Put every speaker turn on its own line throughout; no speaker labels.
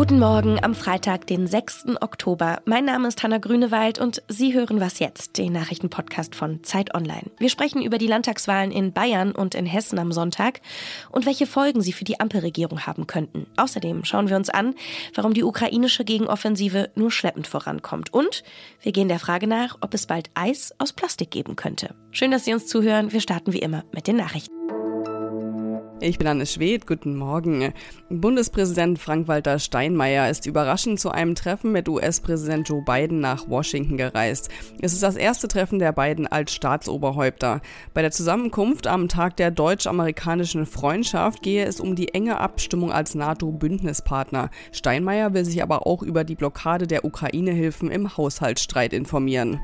Guten Morgen am Freitag, den 6. Oktober. Mein Name ist Hanna Grünewald und Sie hören Was jetzt, den Nachrichtenpodcast von Zeit Online. Wir sprechen über die Landtagswahlen in Bayern und in Hessen am Sonntag und welche Folgen sie für die Ampelregierung haben könnten. Außerdem schauen wir uns an, warum die ukrainische Gegenoffensive nur schleppend vorankommt. Und wir gehen der Frage nach, ob es bald Eis aus Plastik geben könnte. Schön, dass Sie uns zuhören. Wir starten wie immer mit den Nachrichten.
Ich bin Anne Schwedt, guten Morgen. Bundespräsident Frank-Walter Steinmeier ist überraschend zu einem Treffen mit US-Präsident Joe Biden nach Washington gereist. Es ist das erste Treffen der beiden als Staatsoberhäupter. Bei der Zusammenkunft am Tag der deutsch-amerikanischen Freundschaft gehe es um die enge Abstimmung als NATO-Bündnispartner. Steinmeier will sich aber auch über die Blockade der Ukraine-Hilfen im Haushaltsstreit informieren.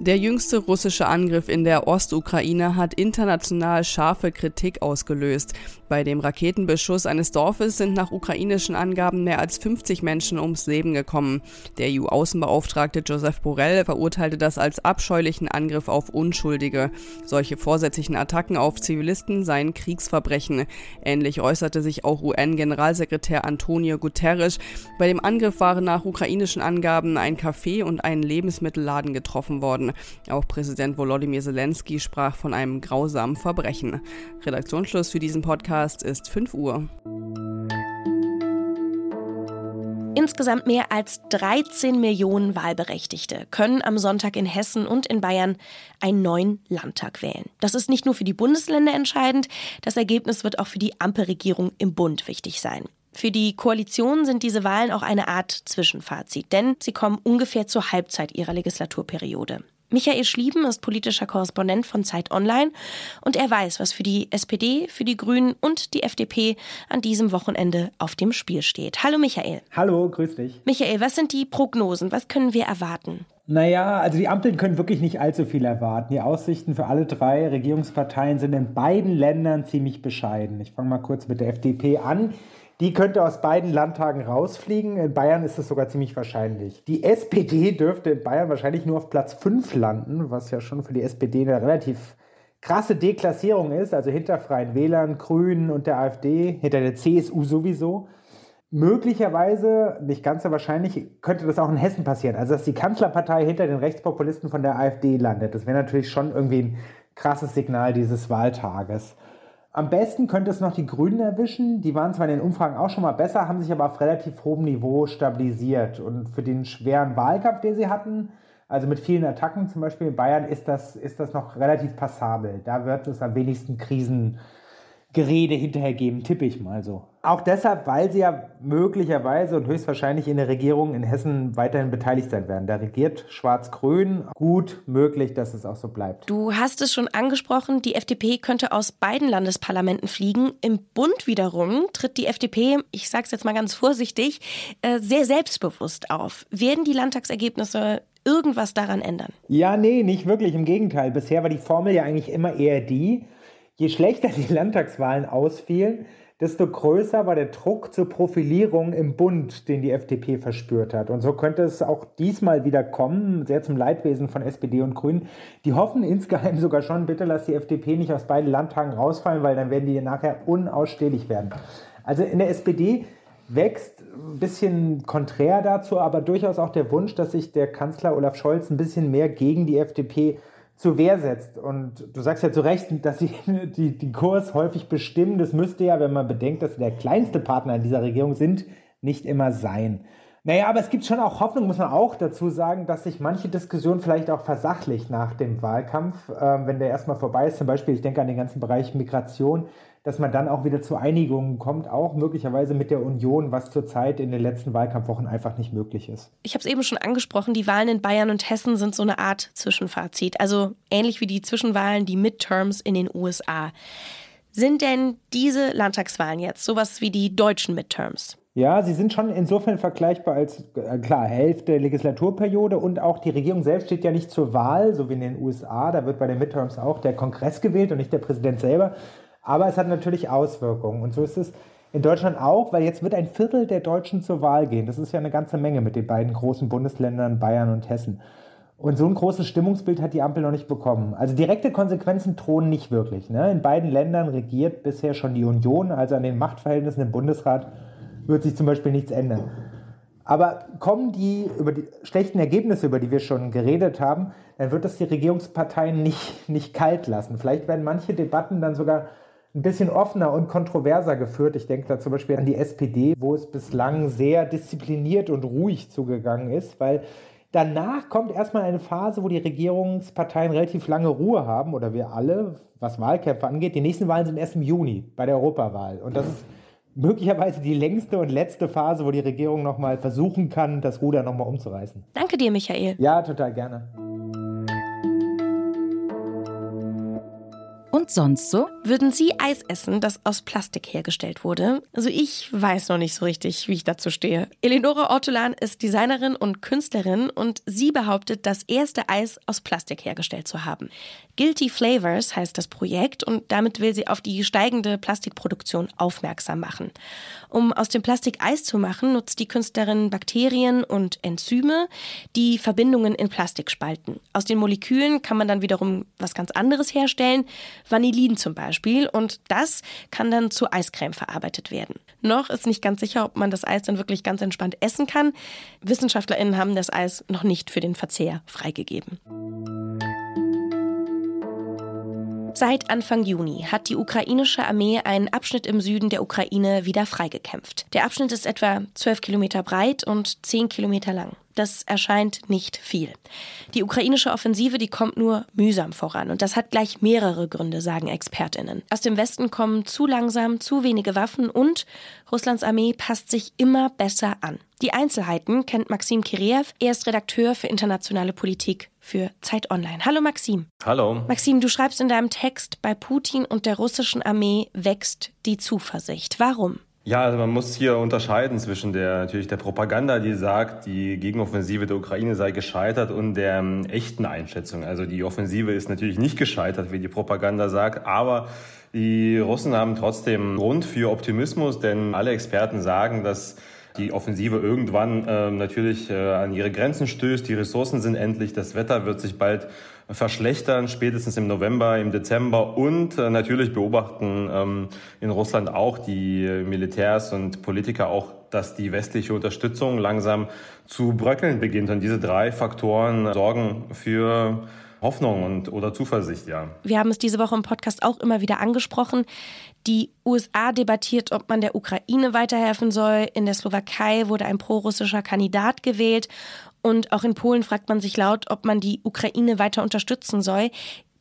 Der jüngste russische Angriff in der Ostukraine hat international scharfe Kritik ausgelöst. Bei dem Raketenbeschuss eines Dorfes sind nach ukrainischen Angaben mehr als 50 Menschen ums Leben gekommen. Der EU-Außenbeauftragte Joseph Borrell verurteilte das als abscheulichen Angriff auf Unschuldige. Solche vorsätzlichen Attacken auf Zivilisten seien Kriegsverbrechen. Ähnlich äußerte sich auch UN-Generalsekretär Antonio Guterres. Bei dem Angriff waren nach ukrainischen Angaben ein Café und ein Lebensmittelladen getroffen worden. Auch Präsident Volodymyr Zelensky sprach von einem grausamen Verbrechen. Redaktionsschluss für diesen Podcast ist 5 Uhr.
Insgesamt mehr als 13 Millionen Wahlberechtigte können am Sonntag in Hessen und in Bayern einen neuen Landtag wählen. Das ist nicht nur für die Bundesländer entscheidend, das Ergebnis wird auch für die Ampelregierung im Bund wichtig sein. Für die Koalition sind diese Wahlen auch eine Art Zwischenfazit, denn sie kommen ungefähr zur Halbzeit ihrer Legislaturperiode. Michael Schlieben ist politischer Korrespondent von Zeit Online und er weiß, was für die SPD, für die Grünen und die FDP an diesem Wochenende auf dem Spiel steht. Hallo Michael.
Hallo, grüß dich.
Michael, was sind die Prognosen? Was können wir erwarten?
Naja, also die Ampeln können wirklich nicht allzu viel erwarten. Die Aussichten für alle drei Regierungsparteien sind in beiden Ländern ziemlich bescheiden. Ich fange mal kurz mit der FDP an. Die könnte aus beiden Landtagen rausfliegen. In Bayern ist es sogar ziemlich wahrscheinlich. Die SPD dürfte in Bayern wahrscheinlich nur auf Platz 5 landen, was ja schon für die SPD eine relativ krasse Deklassierung ist. Also hinter Freien Wählern, Grünen und der AfD, hinter der CSU sowieso. Möglicherweise, nicht ganz so wahrscheinlich, könnte das auch in Hessen passieren. Also, dass die Kanzlerpartei hinter den Rechtspopulisten von der AfD landet. Das wäre natürlich schon irgendwie ein krasses Signal dieses Wahltages. Am besten könnte es noch die Grünen erwischen. Die waren zwar in den Umfragen auch schon mal besser, haben sich aber auf relativ hohem Niveau stabilisiert. Und für den schweren Wahlkampf, den sie hatten, also mit vielen Attacken zum Beispiel in Bayern, ist das, ist das noch relativ passabel. Da wird es am wenigsten Krisen Gerede hinterher geben, tippe ich mal so. Auch deshalb, weil sie ja möglicherweise und höchstwahrscheinlich in der Regierung in Hessen weiterhin beteiligt sein werden. Da regiert Schwarz-Grün. Gut möglich, dass es auch so bleibt.
Du hast es schon angesprochen, die FDP könnte aus beiden Landesparlamenten fliegen. Im Bund wiederum tritt die FDP, ich sage es jetzt mal ganz vorsichtig, äh, sehr selbstbewusst auf. Werden die Landtagsergebnisse irgendwas daran ändern?
Ja, nee, nicht wirklich. Im Gegenteil. Bisher war die Formel ja eigentlich immer eher die, Je schlechter die Landtagswahlen ausfielen, desto größer war der Druck zur Profilierung im Bund, den die FDP verspürt hat. Und so könnte es auch diesmal wieder kommen, sehr zum Leidwesen von SPD und Grünen. Die hoffen insgeheim sogar schon, bitte lass die FDP nicht aus beiden Landtagen rausfallen, weil dann werden die nachher unausstehlich werden. Also in der SPD wächst ein bisschen konträr dazu, aber durchaus auch der Wunsch, dass sich der Kanzler Olaf Scholz ein bisschen mehr gegen die FDP zur Wehr setzt. Und du sagst ja zu Recht, dass sie die, die Kurs häufig bestimmen. Das müsste ja, wenn man bedenkt, dass sie der kleinste Partner in dieser Regierung sind, nicht immer sein. Naja, aber es gibt schon auch Hoffnung, muss man auch dazu sagen, dass sich manche Diskussion vielleicht auch versachlicht nach dem Wahlkampf, äh, wenn der erstmal vorbei ist. Zum Beispiel, ich denke an den ganzen Bereich Migration dass man dann auch wieder zu Einigungen kommt, auch möglicherweise mit der Union, was zurzeit in den letzten Wahlkampfwochen einfach nicht möglich ist.
Ich habe es eben schon angesprochen, die Wahlen in Bayern und Hessen sind so eine Art Zwischenfazit, also ähnlich wie die Zwischenwahlen, die Midterms in den USA. Sind denn diese Landtagswahlen jetzt sowas wie die deutschen Midterms?
Ja, sie sind schon insofern vergleichbar als, äh, klar, Hälfte der Legislaturperiode und auch die Regierung selbst steht ja nicht zur Wahl, so wie in den USA. Da wird bei den Midterms auch der Kongress gewählt und nicht der Präsident selber, aber es hat natürlich Auswirkungen. Und so ist es in Deutschland auch, weil jetzt wird ein Viertel der Deutschen zur Wahl gehen. Das ist ja eine ganze Menge mit den beiden großen Bundesländern Bayern und Hessen. Und so ein großes Stimmungsbild hat die Ampel noch nicht bekommen. Also direkte Konsequenzen drohen nicht wirklich. Ne? In beiden Ländern regiert bisher schon die Union, also an den Machtverhältnissen im Bundesrat wird sich zum Beispiel nichts ändern. Aber kommen die über die schlechten Ergebnisse, über die wir schon geredet haben, dann wird das die Regierungsparteien nicht, nicht kalt lassen. Vielleicht werden manche Debatten dann sogar ein bisschen offener und kontroverser geführt. Ich denke da zum Beispiel an die SPD, wo es bislang sehr diszipliniert und ruhig zugegangen ist, weil danach kommt erstmal eine Phase, wo die Regierungsparteien relativ lange Ruhe haben oder wir alle, was Wahlkämpfe angeht. Die nächsten Wahlen sind erst im Juni bei der Europawahl und das ist möglicherweise die längste und letzte Phase, wo die Regierung nochmal versuchen kann, das Ruder nochmal umzureißen.
Danke dir, Michael.
Ja, total gerne.
Und sonst so?
Würden Sie Eis essen, das aus Plastik hergestellt wurde? Also ich weiß noch nicht so richtig, wie ich dazu stehe. Eleonora Ortolan ist Designerin und Künstlerin und sie behauptet, das erste Eis aus Plastik hergestellt zu haben. Guilty Flavors heißt das Projekt und damit will sie auf die steigende Plastikproduktion aufmerksam machen. Um aus dem Plastik Eis zu machen, nutzt die Künstlerin Bakterien und Enzyme, die Verbindungen in Plastik spalten. Aus den Molekülen kann man dann wiederum was ganz anderes herstellen, Vanillin zum Beispiel, und das kann dann zu Eiscreme verarbeitet werden. Noch ist nicht ganz sicher, ob man das Eis dann wirklich ganz entspannt essen kann. WissenschaftlerInnen haben das Eis noch nicht für den Verzehr freigegeben. Seit Anfang Juni hat die ukrainische Armee einen Abschnitt im Süden der Ukraine wieder freigekämpft. Der Abschnitt ist etwa 12 Kilometer breit und 10 Kilometer lang. Das erscheint nicht viel. Die ukrainische Offensive, die kommt nur mühsam voran. Und das hat gleich mehrere Gründe, sagen Expertinnen. Aus dem Westen kommen zu langsam zu wenige Waffen und Russlands Armee passt sich immer besser an. Die Einzelheiten kennt Maxim Kiriev. Er ist Redakteur für internationale Politik für Zeit Online. Hallo Maxim.
Hallo.
Maxim, du schreibst in deinem Text, bei Putin und der russischen Armee wächst die Zuversicht. Warum?
Ja, also man muss hier unterscheiden zwischen der natürlich der Propaganda, die sagt, die Gegenoffensive der Ukraine sei gescheitert und der ähm, echten Einschätzung. Also die Offensive ist natürlich nicht gescheitert, wie die Propaganda sagt, aber die Russen haben trotzdem Grund für Optimismus, denn alle Experten sagen, dass die Offensive irgendwann äh, natürlich äh, an ihre Grenzen stößt. Die Ressourcen sind endlich, das Wetter wird sich bald verschlechtern, spätestens im November, im Dezember. Und äh, natürlich beobachten ähm, in Russland auch die Militärs und Politiker auch, dass die westliche Unterstützung langsam zu bröckeln beginnt. Und diese drei Faktoren sorgen für Hoffnung und oder Zuversicht, ja.
Wir haben es diese Woche im Podcast auch immer wieder angesprochen. Die USA debattiert, ob man der Ukraine weiterhelfen soll. In der Slowakei wurde ein prorussischer Kandidat gewählt. Und auch in Polen fragt man sich laut, ob man die Ukraine weiter unterstützen soll.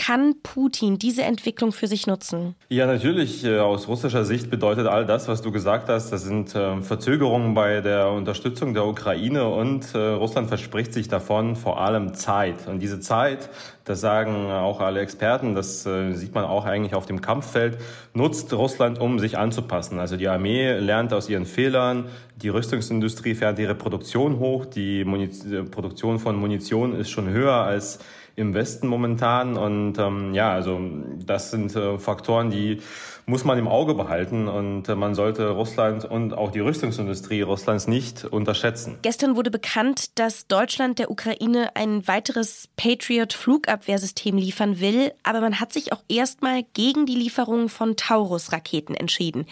Kann Putin diese Entwicklung für sich nutzen?
Ja, natürlich. Äh, aus russischer Sicht bedeutet all das, was du gesagt hast, das sind äh, Verzögerungen bei der Unterstützung der Ukraine und äh, Russland verspricht sich davon vor allem Zeit. Und diese Zeit, das sagen auch alle Experten, das sieht man auch eigentlich auf dem Kampffeld, nutzt Russland, um sich anzupassen. Also die Armee lernt aus ihren Fehlern, die Rüstungsindustrie fährt ihre Produktion hoch, die Muniz Produktion von Munition ist schon höher als im Westen momentan. Und ähm, ja, also das sind äh, Faktoren, die muss man im Auge behalten und äh, man sollte Russland und auch die Rüstungsindustrie Russlands nicht unterschätzen.
Gestern wurde bekannt, dass Deutschland der Ukraine ein weiteres Patriot-Flugabwehrsystem liefern will, aber man hat sich auch erstmal gegen die Lieferung von Taurus-Raketen entschieden.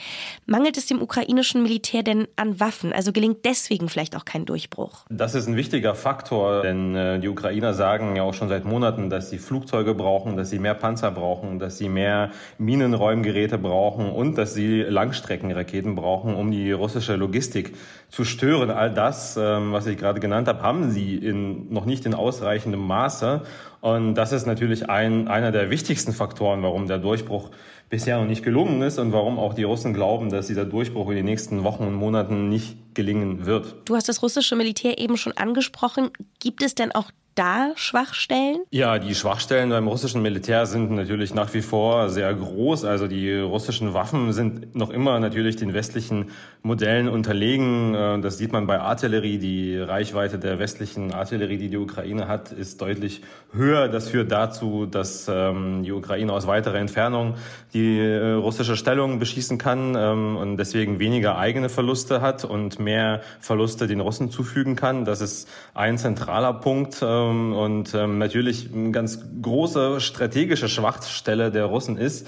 Mangelt es dem ukrainischen Militär denn an Waffen? Also gelingt deswegen vielleicht auch kein Durchbruch?
Das ist ein wichtiger Faktor, denn äh, die Ukrainer sagen ja auch schon seit Monaten, dass sie Flugzeuge brauchen, dass sie mehr Panzer brauchen, dass sie mehr Minenräumgeräte brauchen und dass sie Langstreckenraketen brauchen, um die russische Logistik zu stören. All das, ähm, was ich gerade genannt habe, haben sie in, noch nicht in ausreichendem Maße. Und das ist natürlich ein, einer der wichtigsten Faktoren, warum der Durchbruch bisher noch nicht gelungen ist und warum auch die Russen glauben, dass dieser Durchbruch in den nächsten Wochen und Monaten nicht gelingen wird.
Du hast das russische Militär eben schon angesprochen. Gibt es denn auch da Schwachstellen?
Ja, die Schwachstellen beim russischen Militär sind natürlich nach wie vor sehr groß. Also die russischen Waffen sind noch immer natürlich den westlichen Modellen unterlegen. Äh, das sieht man bei Artillerie. Die Reichweite der westlichen Artillerie, die die Ukraine hat, ist deutlich höher. Das führt dazu, dass ähm, die Ukraine aus weiterer Entfernung die äh, russische Stellung beschießen kann ähm, und deswegen weniger eigene Verluste hat und mehr Verluste den Russen zufügen kann. Das ist ein zentraler Punkt ähm, und ähm, natürlich eine ganz große strategische Schwachstelle der Russen ist,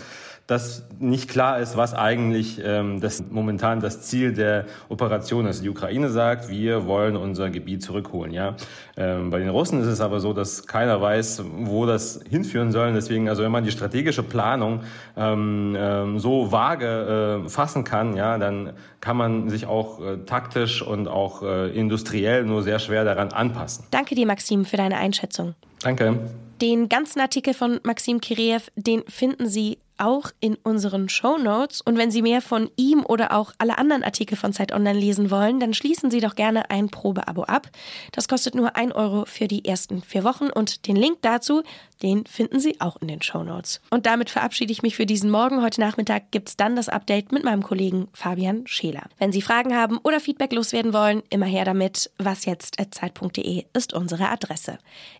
dass nicht klar ist, was eigentlich ähm, das momentan das Ziel der Operation ist. Die Ukraine sagt, wir wollen unser Gebiet zurückholen. Ja, ähm, bei den Russen ist es aber so, dass keiner weiß, wo das hinführen soll. Deswegen, also wenn man die strategische Planung ähm, ähm, so vage äh, fassen kann, ja, dann kann man sich auch äh, taktisch und auch äh, industriell nur sehr schwer daran anpassen.
Danke dir, Maxim, für deine Einschätzung.
Danke.
Den ganzen Artikel von Maxim Kireev, den finden Sie auch in unseren Show Notes. Und wenn Sie mehr von ihm oder auch alle anderen Artikel von Zeit Online lesen wollen, dann schließen Sie doch gerne ein Probeabo ab. Das kostet nur ein Euro für die ersten vier Wochen und den Link dazu, den finden Sie auch in den Show Notes. Und damit verabschiede ich mich für diesen Morgen. Heute Nachmittag gibt es dann das Update mit meinem Kollegen Fabian Scheler. Wenn Sie Fragen haben oder Feedback loswerden wollen, immer her damit. wasjetzt.zeit.de ist unsere Adresse.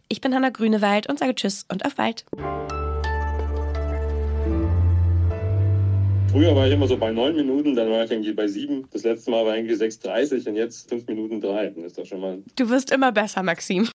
Ich bin Hanna Grünewald und sage Tschüss und auf bald.
Früher war ich immer so bei neun Minuten, dann war ich irgendwie bei sieben. Das letzte Mal war irgendwie 6,30 und jetzt fünf Minuten drei. Das ist doch schon mal.
Du wirst immer besser, Maxim.